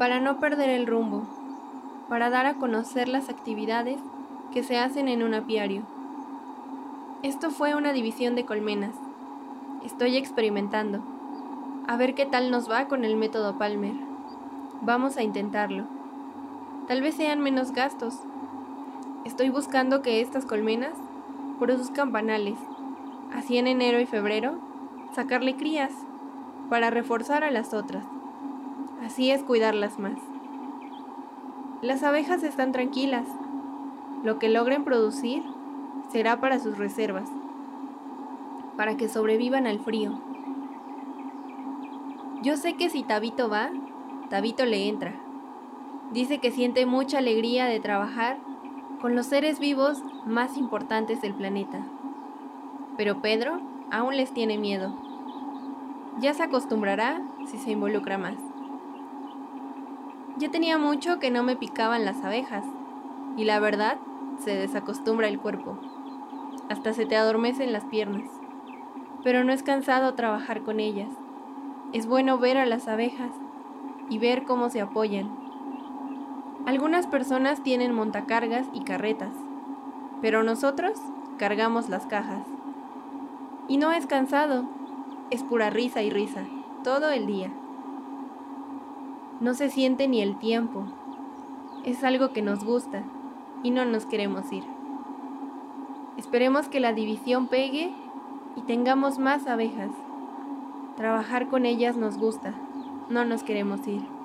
para no perder el rumbo, para dar a conocer las actividades que se hacen en un apiario. Esto fue una división de colmenas. Estoy experimentando. A ver qué tal nos va con el método Palmer. Vamos a intentarlo. Tal vez sean menos gastos. Estoy buscando que estas colmenas produzcan panales. Así en enero y febrero, sacarle crías para reforzar a las otras. Así es cuidarlas más. Las abejas están tranquilas. Lo que logren producir será para sus reservas, para que sobrevivan al frío. Yo sé que si Tabito va, Tabito le entra. Dice que siente mucha alegría de trabajar con los seres vivos más importantes del planeta. Pero Pedro aún les tiene miedo. Ya se acostumbrará si se involucra más. Ya tenía mucho que no me picaban las abejas, y la verdad, se desacostumbra el cuerpo hasta se te adormecen las piernas. Pero no es cansado trabajar con ellas. Es bueno ver a las abejas y ver cómo se apoyan. Algunas personas tienen montacargas y carretas, pero nosotros cargamos las cajas. Y no es cansado, es pura risa y risa, todo el día. No se siente ni el tiempo. Es algo que nos gusta y no nos queremos ir. Esperemos que la división pegue y tengamos más abejas. Trabajar con ellas nos gusta, no nos queremos ir.